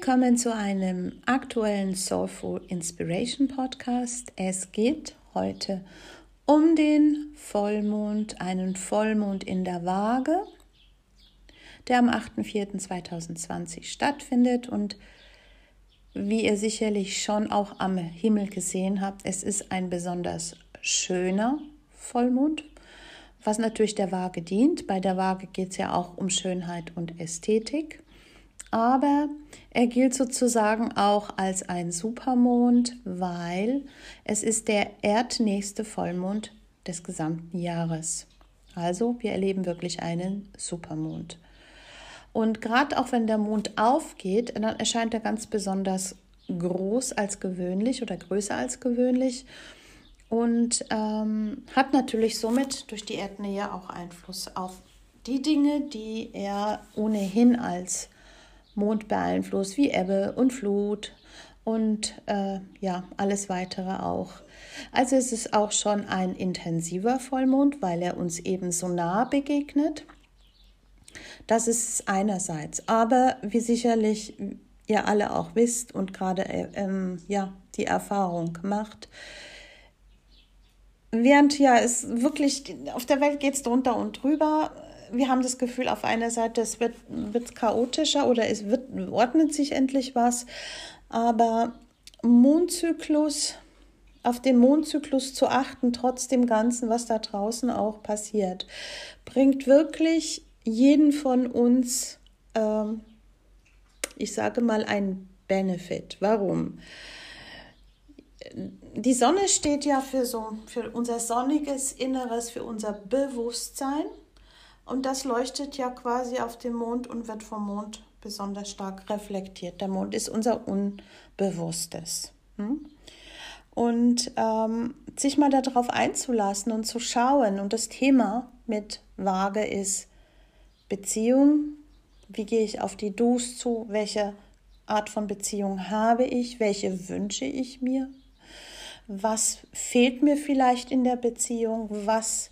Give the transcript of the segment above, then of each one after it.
Willkommen zu einem aktuellen Soulful Inspiration Podcast. Es geht heute um den Vollmond, einen Vollmond in der Waage, der am 8.4.2020 stattfindet und wie ihr sicherlich schon auch am Himmel gesehen habt, es ist ein besonders schöner Vollmond, was natürlich der Waage dient. Bei der Waage geht es ja auch um Schönheit und Ästhetik aber er gilt sozusagen auch als ein Supermond, weil es ist der erdnächste Vollmond des gesamten Jahres. Also wir erleben wirklich einen Supermond. Und gerade auch wenn der Mond aufgeht, dann erscheint er ganz besonders groß als gewöhnlich oder größer als gewöhnlich und ähm, hat natürlich somit durch die Erdnähe auch Einfluss auf die Dinge, die er ohnehin als Mond beeinflusst, wie Ebbe und Flut und äh, ja, alles weitere auch. Also es ist auch schon ein intensiver Vollmond, weil er uns eben so nah begegnet. Das ist einerseits. Aber wie sicherlich ihr alle auch wisst und gerade äh, ähm, ja, die Erfahrung macht, während ja es wirklich auf der Welt geht es drunter und drüber, wir haben das Gefühl, auf einer Seite, es wird, wird chaotischer oder es wird, ordnet sich endlich was, aber Mondzyklus, auf den Mondzyklus zu achten, trotz dem Ganzen, was da draußen auch passiert, bringt wirklich jeden von uns, ähm, ich sage mal, ein Benefit. Warum? Die Sonne steht ja für so für unser sonniges Inneres, für unser Bewusstsein. Und das leuchtet ja quasi auf den Mond und wird vom Mond besonders stark reflektiert. Der Mond ist unser Unbewusstes. Hm? Und ähm, sich mal darauf einzulassen und zu schauen. Und das Thema mit Waage ist Beziehung. Wie gehe ich auf die Dus zu? Welche Art von Beziehung habe ich? Welche wünsche ich mir? Was fehlt mir vielleicht in der Beziehung? Was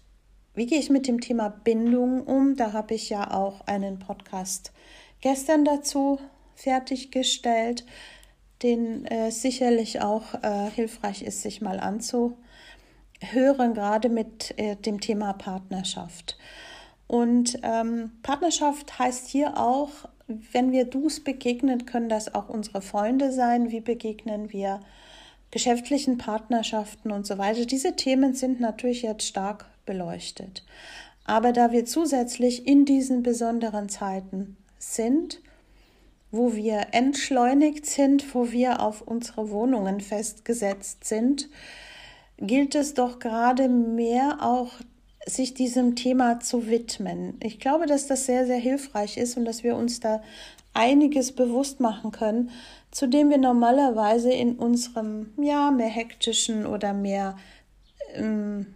wie gehe ich mit dem Thema Bindung um? Da habe ich ja auch einen Podcast gestern dazu fertiggestellt, den äh, sicherlich auch äh, hilfreich ist, sich mal anzuhören, gerade mit äh, dem Thema Partnerschaft. Und ähm, Partnerschaft heißt hier auch, wenn wir Dus begegnen, können das auch unsere Freunde sein. Wie begegnen wir geschäftlichen Partnerschaften und so weiter? Diese Themen sind natürlich jetzt stark beleuchtet. Aber da wir zusätzlich in diesen besonderen Zeiten sind, wo wir entschleunigt sind, wo wir auf unsere Wohnungen festgesetzt sind, gilt es doch gerade mehr auch sich diesem Thema zu widmen. Ich glaube, dass das sehr, sehr hilfreich ist und dass wir uns da einiges bewusst machen können, zu dem wir normalerweise in unserem ja mehr hektischen oder mehr ähm,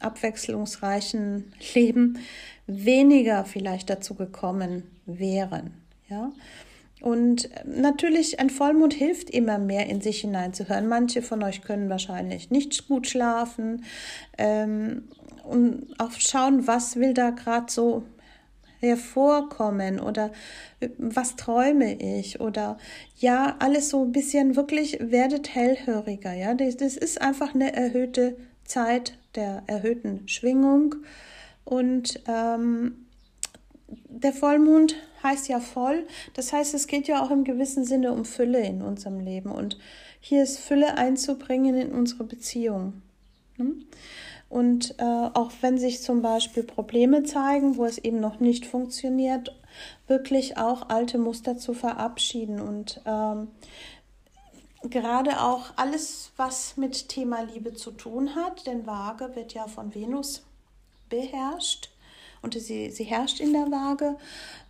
abwechslungsreichen Leben weniger vielleicht dazu gekommen wären. Ja? Und natürlich, ein Vollmond hilft immer mehr in sich hineinzuhören. Manche von euch können wahrscheinlich nicht gut schlafen ähm, und auch schauen, was will da gerade so hervorkommen oder was träume ich oder ja, alles so ein bisschen wirklich werdet hellhöriger. Ja, das, das ist einfach eine erhöhte Zeit der erhöhten Schwingung. Und ähm, der Vollmond heißt ja voll. Das heißt, es geht ja auch im gewissen Sinne um Fülle in unserem Leben. Und hier ist Fülle einzubringen in unsere Beziehung. Hm? Und äh, auch wenn sich zum Beispiel Probleme zeigen, wo es eben noch nicht funktioniert, wirklich auch alte Muster zu verabschieden und ähm, gerade auch alles, was mit Thema Liebe zu tun hat, denn Waage wird ja von Venus beherrscht und sie, sie herrscht in der Waage.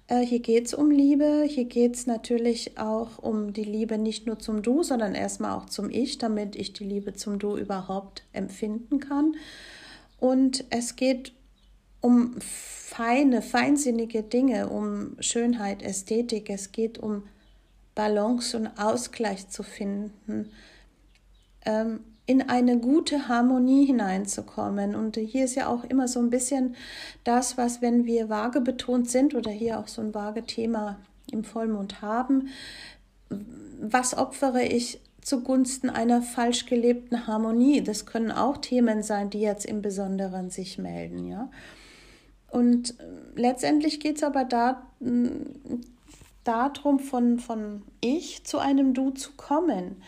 Äh, hier geht es um Liebe, hier geht es natürlich auch um die Liebe nicht nur zum Du, sondern erstmal auch zum Ich, damit ich die Liebe zum Du überhaupt empfinden kann. Und es geht um feine, feinsinnige Dinge, um Schönheit, Ästhetik, es geht um Balance und Ausgleich zu finden, ähm, in eine gute Harmonie hineinzukommen. Und hier ist ja auch immer so ein bisschen das, was, wenn wir vage betont sind oder hier auch so ein vage Thema im Vollmond haben, was opfere ich zugunsten einer falsch gelebten Harmonie? Das können auch Themen sein, die jetzt im Besonderen sich melden, ja. Und äh, letztendlich geht es aber da, darum, von, von ich zu einem Du zu kommen.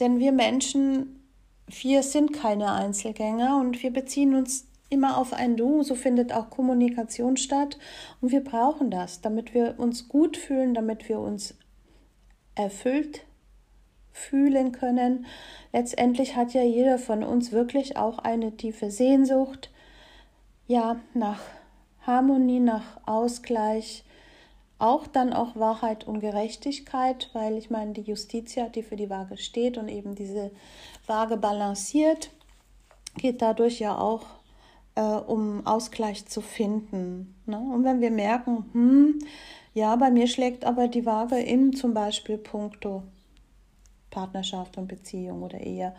Denn wir Menschen, wir sind keine Einzelgänger und wir beziehen uns immer auf ein Du. So findet auch Kommunikation statt. Und wir brauchen das, damit wir uns gut fühlen, damit wir uns erfüllt fühlen können. Letztendlich hat ja jeder von uns wirklich auch eine tiefe Sehnsucht, ja, nach Harmonie, nach Ausgleich, auch dann auch Wahrheit und Gerechtigkeit, weil ich meine, die Justitia, die für die Waage steht und eben diese Waage balanciert, geht dadurch ja auch äh, um Ausgleich zu finden. Ne? Und wenn wir merken, hm, ja, bei mir schlägt aber die Waage im zum Beispiel Punkto Partnerschaft und Beziehung oder Ehe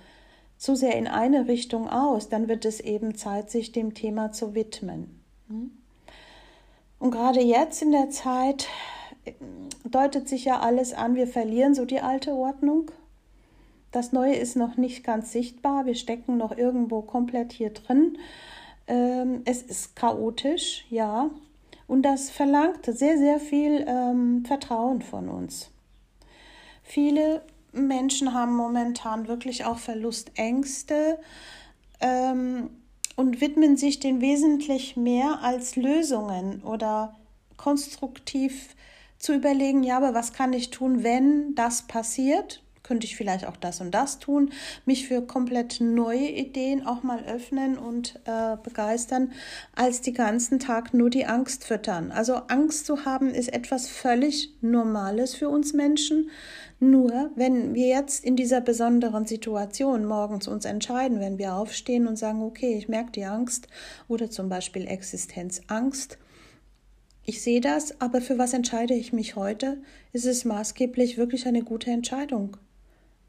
zu sehr in eine Richtung aus, dann wird es eben Zeit, sich dem Thema zu widmen. Hm? Und gerade jetzt in der Zeit äh, deutet sich ja alles an, wir verlieren so die alte Ordnung. Das Neue ist noch nicht ganz sichtbar, wir stecken noch irgendwo komplett hier drin. Ähm, es ist chaotisch, ja, und das verlangt sehr, sehr viel ähm, Vertrauen von uns. Viele Menschen haben momentan wirklich auch Verlustängste ähm, und widmen sich den wesentlich mehr als Lösungen oder konstruktiv zu überlegen, ja, aber was kann ich tun, wenn das passiert? könnte ich vielleicht auch das und das tun, mich für komplett neue Ideen auch mal öffnen und äh, begeistern, als die ganzen Tag nur die Angst füttern. Also Angst zu haben ist etwas völlig Normales für uns Menschen. Nur wenn wir jetzt in dieser besonderen Situation morgens uns entscheiden, wenn wir aufstehen und sagen, okay, ich merke die Angst oder zum Beispiel Existenzangst, ich sehe das, aber für was entscheide ich mich heute? Ist es maßgeblich wirklich eine gute Entscheidung?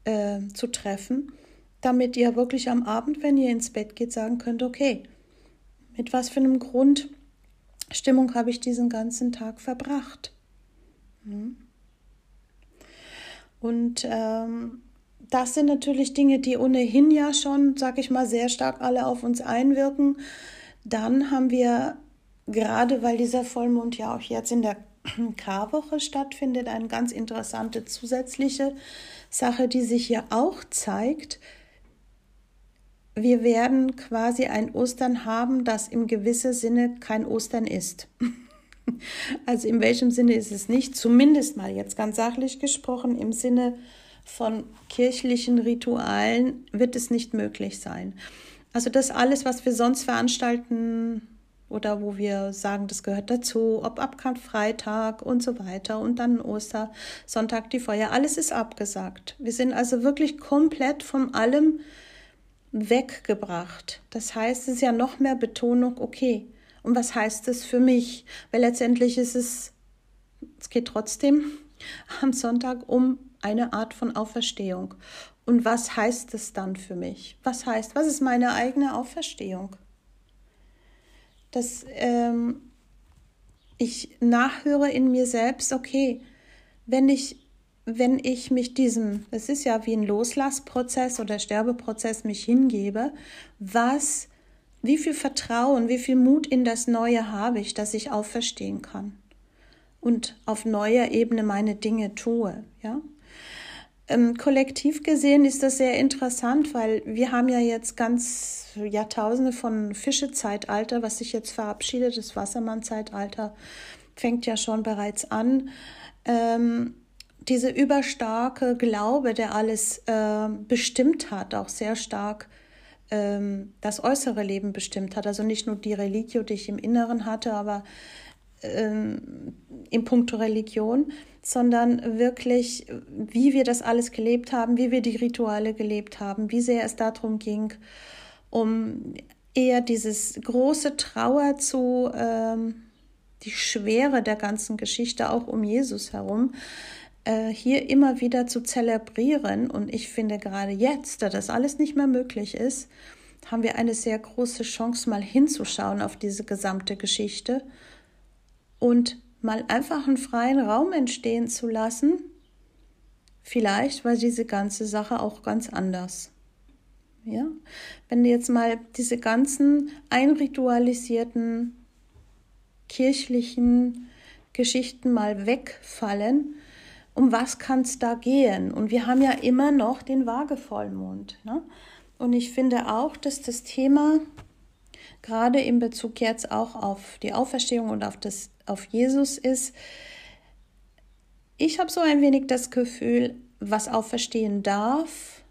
äh, zu treffen, damit ihr wirklich am Abend, wenn ihr ins Bett geht, sagen könnt, okay, mit was für einem Grundstimmung habe ich diesen ganzen Tag verbracht. Hm? Und ähm, das sind natürlich Dinge, die ohnehin ja schon, sag ich mal, sehr stark alle auf uns einwirken. Dann haben wir, gerade weil dieser Vollmond ja auch jetzt in der Karwoche stattfindet, eine ganz interessante zusätzliche Sache, die sich hier auch zeigt. Wir werden quasi ein Ostern haben, das im gewissen Sinne kein Ostern ist. Also in welchem Sinne ist es nicht? Zumindest mal jetzt ganz sachlich gesprochen, im Sinne von kirchlichen Ritualen wird es nicht möglich sein. Also das alles, was wir sonst veranstalten, oder wo wir sagen, das gehört dazu, ob Abkampffreitag und so weiter und dann Ostersonntag die Feuer, alles ist abgesagt. Wir sind also wirklich komplett von allem weggebracht. Das heißt, es ist ja noch mehr Betonung, okay, und was heißt das für mich? Weil letztendlich ist es, es geht trotzdem am Sonntag um eine Art von Auferstehung. Und was heißt es dann für mich? Was heißt, was ist meine eigene Auferstehung? dass ähm, ich nachhöre in mir selbst, okay, wenn ich, wenn ich mich diesem, es ist ja wie ein Loslassprozess oder Sterbeprozess, mich hingebe, was, wie viel Vertrauen, wie viel Mut in das Neue habe ich, dass ich auferstehen kann und auf neuer Ebene meine Dinge tue, ja. Ähm, kollektiv gesehen ist das sehr interessant, weil wir haben ja jetzt ganz Jahrtausende von Fischezeitalter, was sich jetzt verabschiedet, das Wassermann-Zeitalter fängt ja schon bereits an. Ähm, diese überstarke Glaube, der alles äh, bestimmt hat, auch sehr stark ähm, das äußere Leben bestimmt hat. Also nicht nur die Religio, die ich im Inneren hatte, aber ähm, in puncto Religion, sondern wirklich, wie wir das alles gelebt haben, wie wir die Rituale gelebt haben, wie sehr es darum ging, um eher dieses große Trauer zu, ähm, die Schwere der ganzen Geschichte auch um Jesus herum, äh, hier immer wieder zu zelebrieren. Und ich finde gerade jetzt, da das alles nicht mehr möglich ist, haben wir eine sehr große Chance, mal hinzuschauen auf diese gesamte Geschichte und mal einfach einen freien Raum entstehen zu lassen Vielleicht war diese ganze Sache auch ganz anders. Ja? Wenn jetzt mal diese ganzen einritualisierten kirchlichen Geschichten mal wegfallen, um was kann es da gehen? Und wir haben ja immer noch den Waagevollmond. Ne? Und ich finde auch, dass das Thema gerade in Bezug jetzt auch auf die Auferstehung und auf, das, auf Jesus ist, ich habe so ein wenig das Gefühl, was auferstehen darf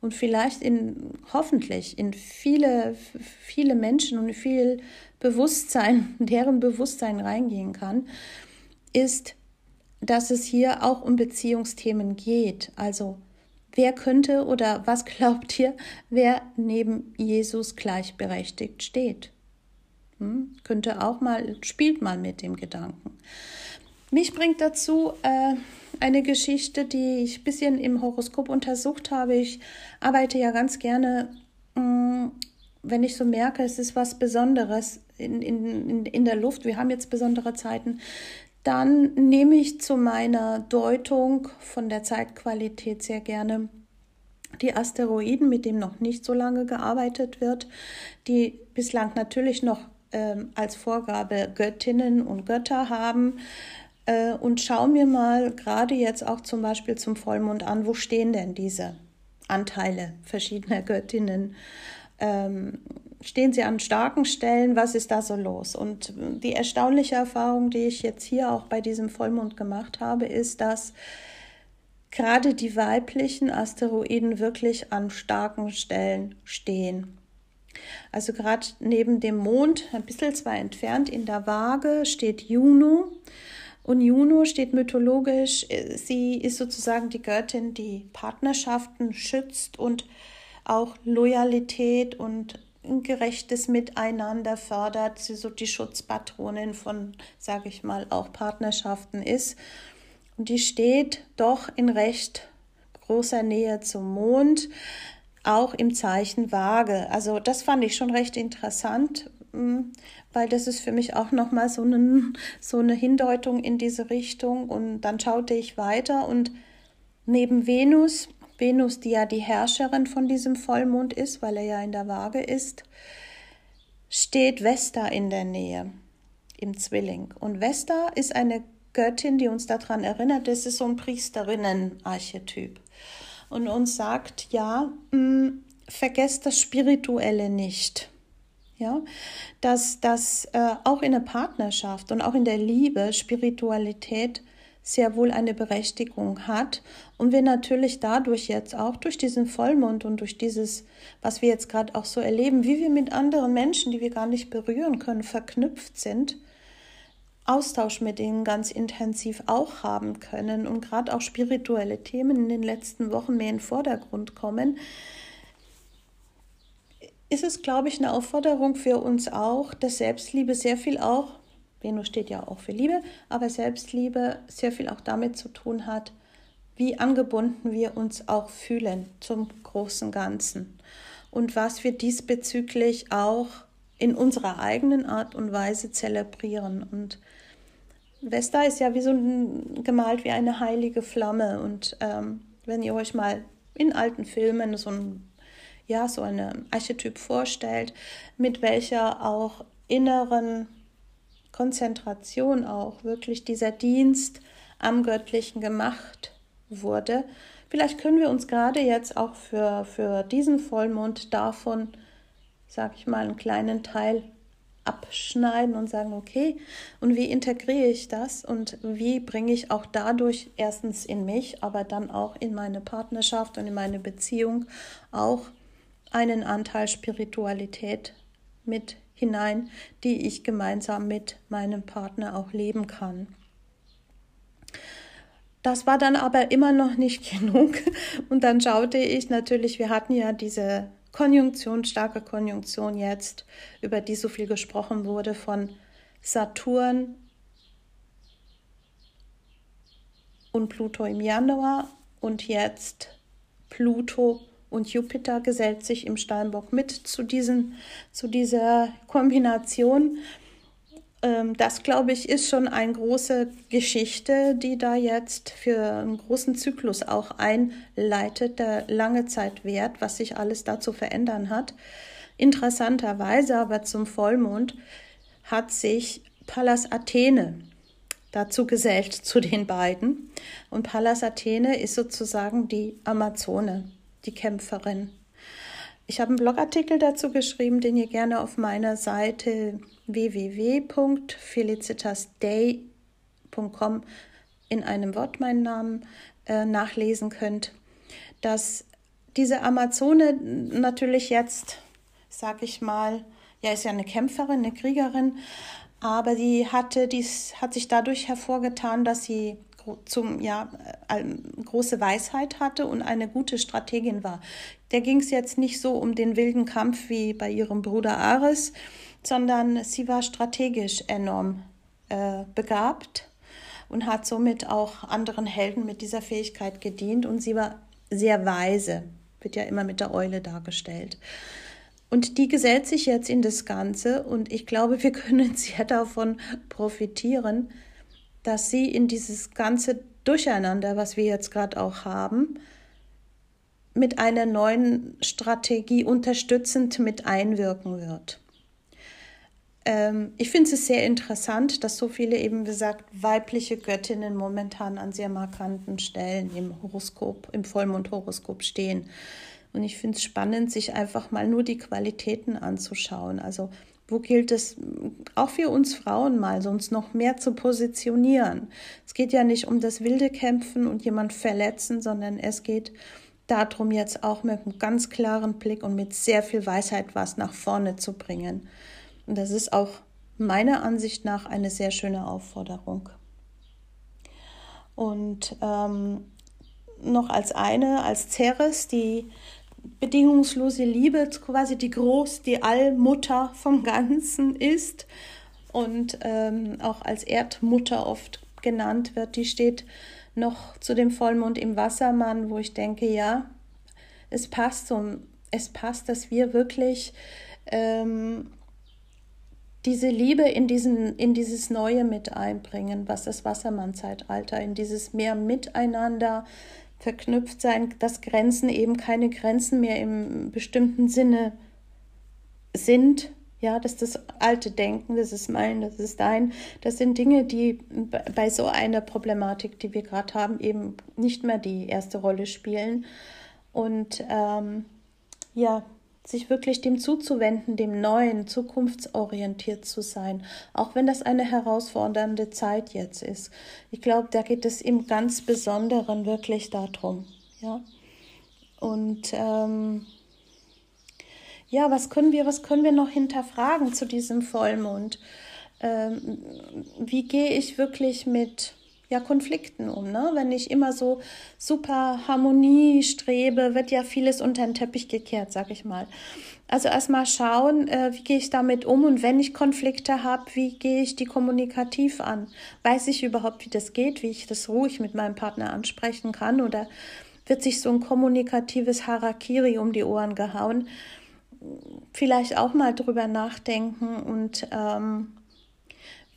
und vielleicht in hoffentlich in viele viele Menschen und viel Bewusstsein, deren Bewusstsein reingehen kann, ist, dass es hier auch um Beziehungsthemen geht. Also wer könnte oder was glaubt ihr, wer neben Jesus gleichberechtigt steht? Hm? Könnte auch mal, spielt mal mit dem Gedanken. Mich bringt dazu äh, eine Geschichte, die ich ein bisschen im Horoskop untersucht habe. Ich arbeite ja ganz gerne, mh, mm, wenn ich so merke, es ist was Besonderes in, in, in der Luft, wir haben jetzt besondere Zeiten, dann nehme ich zu meiner Deutung von der Zeitqualität sehr gerne die Asteroiden, mit denen noch nicht so lange gearbeitet wird, die bislang natürlich noch ähm, als Vorgabe Göttinnen und Götter haben, äh, und schau mir mal gerade jetzt auch zum Beispiel zum Vollmond an, wo stehen denn diese Anteile verschiedener Göttinnen? Ähm, stehen sie an starken Stellen? Was ist da so los? Und die erstaunliche Erfahrung, die ich jetzt hier auch bei diesem Vollmond gemacht habe, ist, dass gerade die weiblichen Asteroiden wirklich an starken Stellen stehen. Also gerade neben dem Mond, ein bisschen zwar entfernt in der Waage, steht Juno. Und Juno steht mythologisch, sie ist sozusagen die Göttin, die Partnerschaften schützt und auch Loyalität und ein gerechtes Miteinander fördert, sie so die Schutzpatronin von, sage ich mal, auch Partnerschaften ist. Und die steht doch in recht großer Nähe zum Mond, auch im Zeichen Waage. Also das fand ich schon recht interessant, hm, weil das ist für mich auch nochmal so, so eine Hindeutung in diese Richtung. Und dann schaute ich weiter und neben Venus, Venus, die ja die Herrscherin von diesem Vollmond ist, weil er ja in der Waage ist, steht Vesta in der Nähe im Zwilling. Und Vesta ist eine Göttin, die uns daran erinnert, das ist so ein Priesterinnen-Archetyp. Und uns sagt, ja, mh, hm, vergesst das Spirituelle nicht ja, dass, dass äh, auch in der Partnerschaft und auch in der Liebe Spiritualität sehr wohl eine Berechtigung hat und wir natürlich dadurch jetzt auch durch diesen Vollmond und durch dieses, was wir jetzt gerade auch so erleben, wie wir mit anderen Menschen, die wir gar nicht berühren können, verknüpft sind, Austausch mit ihnen ganz intensiv auch haben können und gerade auch spirituelle Themen in den letzten Wochen mehr in den Vordergrund kommen, ist es, glaube ich, eine Aufforderung für uns auch, dass Selbstliebe sehr viel auch, Venus steht ja auch für Liebe, aber Selbstliebe sehr viel auch damit zu tun hat, wie angebunden wir uns auch fühlen zum großen Ganzen und was wir diesbezüglich auch in unserer eigenen Art und Weise zelebrieren. Und Vesta ist ja wie so ein, gemalt wie eine heilige Flamme. Und ähm, wenn ihr euch mal in alten Filmen so ein ja, so eine Archetyp vorstellt, mit welcher auch inneren Konzentration auch wirklich dieser Dienst am Göttlichen gemacht wurde. Vielleicht können wir uns gerade jetzt auch für, für diesen Vollmond davon, sag ich mal, einen kleinen Teil abschneiden und sagen, okay, und wie integriere ich das und wie bringe ich auch dadurch erstens in mich, aber dann auch in meine Partnerschaft und in meine Beziehung auch einen Anteil Spiritualität mit hinein, die ich gemeinsam mit meinem Partner auch leben kann. Das war dann aber immer noch nicht genug. Und dann schaute ich natürlich, wir hatten ja diese Konjunktion, starke Konjunktion jetzt, über die so viel gesprochen wurde von Saturn und Pluto im Januar und jetzt Pluto und Jupiter gesellt sich im Steinbock mit zu, diesen, zu dieser Kombination. ähm, das, glaube ich, ist schon eine große Geschichte, die da jetzt für einen großen Zyklus auch einleitet, der lange Zeit währt, was sich alles da zu verändern hat. Interessanterweise aber zum Vollmond hat sich Pallas Athene dazu gesellt zu den beiden. Und Pallas Athene ist sozusagen die Amazone, die Kämpferin. Ich habe einen Blogartikel dazu geschrieben, den ihr gerne auf meiner Seite www.felicitasday.com in einem Wort meinen Namen äh, nachlesen könnt, dass diese Amazone natürlich jetzt, sag ich mal, ja, ist ja eine Kämpferin, eine Kriegerin, aber die hatte, dies hat sich dadurch hervorgetan, dass sie zum ja große Weisheit hatte und eine gute Strategin war. Der ging es jetzt nicht so um den wilden Kampf wie bei ihrem Bruder Ares, sondern sie war strategisch enorm äh, begabt und hat somit auch anderen Helden mit dieser Fähigkeit gedient und sie war sehr weise, wird ja immer mit der Eule dargestellt. Und die gesellt sich jetzt in das Ganze und ich glaube, wir können sehr davon profitieren, dass sie in dieses ganze Durcheinander, was wir jetzt gerade auch haben, mit einer neuen Strategie unterstützend mit einwirken wird. Ähm, ich finde es sehr interessant, dass so viele eben gesagt weibliche Göttinnen momentan an sehr markanten Stellen im Horoskop, im Vollmondhoroskop stehen. Und ich finde es spannend, sich einfach mal nur die Qualitäten anzuschauen. Also wo gilt es auch für uns Frauen mal, uns noch mehr zu positionieren. Es geht ja nicht um das wilde Kämpfen und jemand verletzen, sondern es geht darum, jetzt auch mit einem ganz klaren Blick und mit sehr viel Weisheit was nach vorne zu bringen. Und das ist auch meiner Ansicht nach eine sehr schöne Aufforderung. Und ähm, noch als eine, als Ceres, die bedingungslose Liebe quasi die Groß-, die Allmutter vom Ganzen ist. Und ähm, auch als Erdmutter oft genannt wird, die steht noch zu dem Vollmond im Wassermann, wo ich denke, ja, es passt so, es passt, dass wir wirklich ähm, diese Liebe in, diesen, in dieses Neue mit einbringen, was das Wassermann-Zeitalter, in dieses mehr Miteinander, verknüpft sein, dass Grenzen eben keine Grenzen mehr im bestimmten Sinne sind. Ja, dass das alte Denken, das ist mein, das ist dein, das sind Dinge, die bei so einer Problematik, die wir gerade haben, eben nicht mehr die erste Rolle spielen. Und ähm, ja, sich wirklich dem zuzuwenden, dem Neuen, zukunftsorientiert zu sein, auch wenn das eine herausfordernde Zeit jetzt ist. Ich glaube, da geht es im ganz Besonderen wirklich darum. Ja. Und ähm, ja, was können wir, was können wir noch hinterfragen zu diesem Vollmond? Ähm, wie gehe ich wirklich mit ja, Konflikten um. Ne? Wenn ich immer so super Harmonie strebe, wird ja vieles unter den Teppich gekehrt, sag ich mal. Also erstmal schauen, äh, wie gehe ich damit um und wenn ich Konflikte habe, wie gehe ich die kommunikativ an? Weiß ich überhaupt, wie das geht, wie ich das ruhig mit meinem Partner ansprechen kann oder wird sich so ein kommunikatives Harakiri um die Ohren gehauen? Vielleicht auch mal drüber nachdenken und ähm,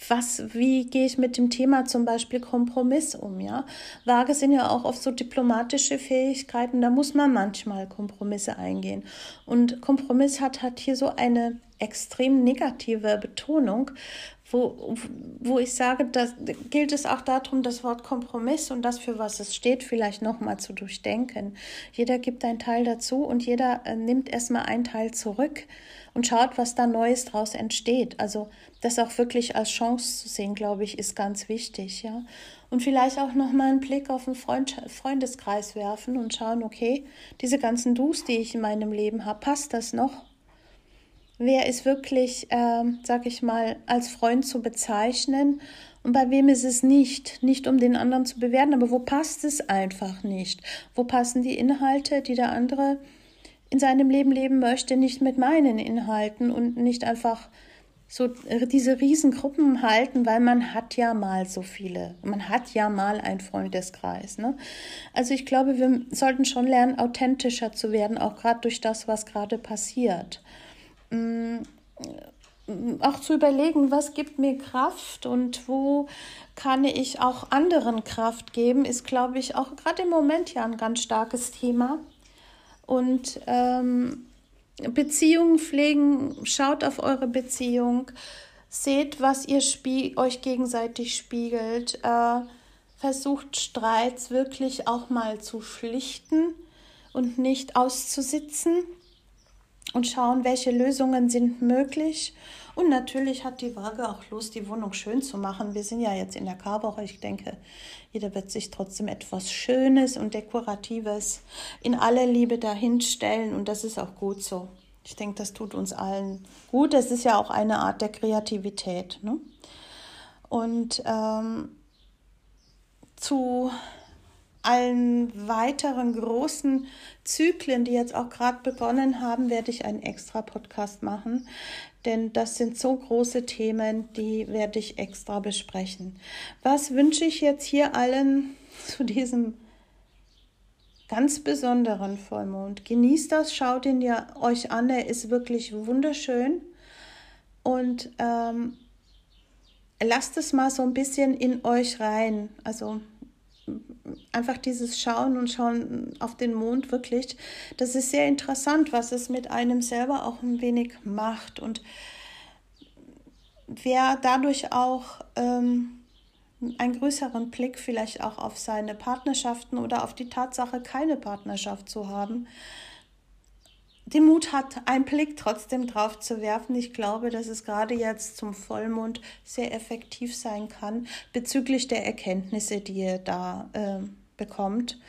was, wie gehe ich mit dem Thema zum Beispiel Kompromiss um, ja? Waage sind ja auch oft so diplomatische Fähigkeiten, da muss man manchmal Kompromisse eingehen. Und Kompromiss hat, hat hier so eine extrem negative Betonung, wo, wo ich sage, da gilt es auch darum, das Wort Kompromiss und das, für was es steht, vielleicht nochmal zu durchdenken. Jeder gibt einen Teil dazu und jeder äh, nimmt erstmal einen Teil zurück und schaut, was da Neues draus entsteht. Also das auch wirklich als Chance zu sehen, glaube ich, ist ganz wichtig, ja. Und vielleicht auch nochmal einen Blick auf den Freund Freundeskreis werfen und schauen, okay, diese ganzen Dus, die ich in meinem Leben habe, passt das noch? Wer ist wirklich, äh, sag ich mal, als Freund zu bezeichnen und bei wem ist es nicht? Nicht um den anderen zu bewerten, aber wo passt es einfach nicht? Wo passen die Inhalte, die der andere in seinem Leben leben möchte, nicht mit meinen Inhalten und nicht einfach so diese Riesengruppen halten, weil man hat ja mal so viele. Man hat ja mal einen Freundeskreis. Ne? Also ich glaube, wir sollten schon lernen, authentischer zu werden, auch gerade durch das, was gerade passiert. Mm, auch zu überlegen, was gibt mir Kraft und wo kann ich auch anderen Kraft geben, ist, glaube ich, auch gerade im Moment ja ein ganz starkes Thema. Und ähm, Beziehungen pflegen, schaut auf eure Beziehung, seht, was ihr euch gegenseitig spiegelt, äh, versucht Streits wirklich auch mal zu schlichten und nicht auszusitzen und schauen, welche Lösungen sind möglich. Und natürlich hat die Waage auch Lust, die Wohnung schön zu machen. Wir sind ja jetzt in der Karwoche. Ich denke, jeder wird sich trotzdem etwas Schönes und Dekoratives in aller Liebe dahinstellen. Und das ist auch gut so. Ich denke, das tut uns allen gut. Es ist ja auch eine Art der Kreativität. Ne? Und ähm, zu allen weiteren großen Zyklen, die jetzt auch gerade begonnen haben, werde ich einen extra Podcast machen. Denn das sind so große Themen, die werde ich extra besprechen. Was wünsche ich jetzt hier allen zu diesem ganz besonderen Vollmond? Genießt das, schaut ihn ja euch an, er ist wirklich wunderschön. Und ähm, lasst es mal so ein bisschen in euch rein. Also einfach dieses Schauen und Schauen auf den Mond wirklich, das ist sehr interessant, was es mit einem selber auch ein wenig macht. Und wer dadurch auch ähm, einen größeren Blick vielleicht auch auf seine Partnerschaften oder auf die Tatsache, keine Partnerschaft zu haben, den Mut hat, einen Blick trotzdem drauf zu werfen. Ich glaube, dass es gerade jetzt zum Vollmond sehr effektiv sein kann bezüglich der Erkenntnisse, die ihr da äh, bekommt.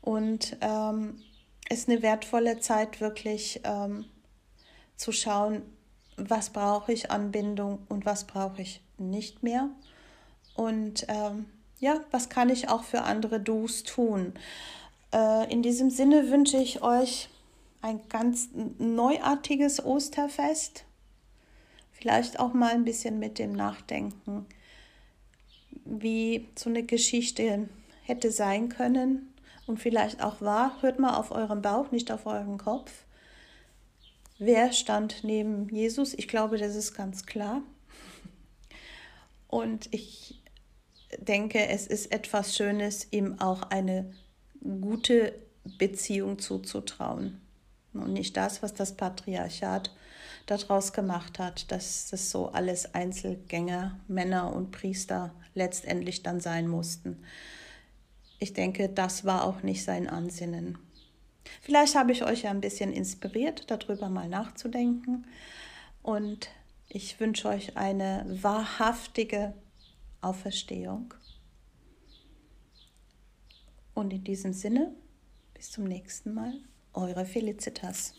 Und ähm, ist eine wertvolle Zeit, wirklich ähm, zu schauen, was brauche ich an Bindung und was brauche ich nicht mehr. Und ähm, ja, was kann ich auch für andere Dus tun. Äh, in diesem Sinne wünsche ich euch ein ganz neuartiges Osterfest. Vielleicht auch mal ein bisschen mit dem Nachdenken, wie so eine Geschichte hätte sein können und vielleicht auch war. Hört mal auf euren Bauch, nicht auf euren Kopf. Wer stand neben Jesus? Ich glaube, das ist ganz klar. Und ich denke, es ist etwas Schönes, ihm auch eine gute Beziehung zuzutrauen und nicht das, was das Patriarchat daraus gemacht hat, dass das so alles Einzelgänger, Männer und Priester letztendlich dann sein mussten. Ich denke, das war auch nicht sein Ansinnen. Vielleicht habe ich euch ja ein bisschen inspiriert, darüber mal nachzudenken. Und ich wünsche euch eine wahrhaftige Auferstehung. Und in diesem Sinne, bis zum nächsten Mal eure Felicitas.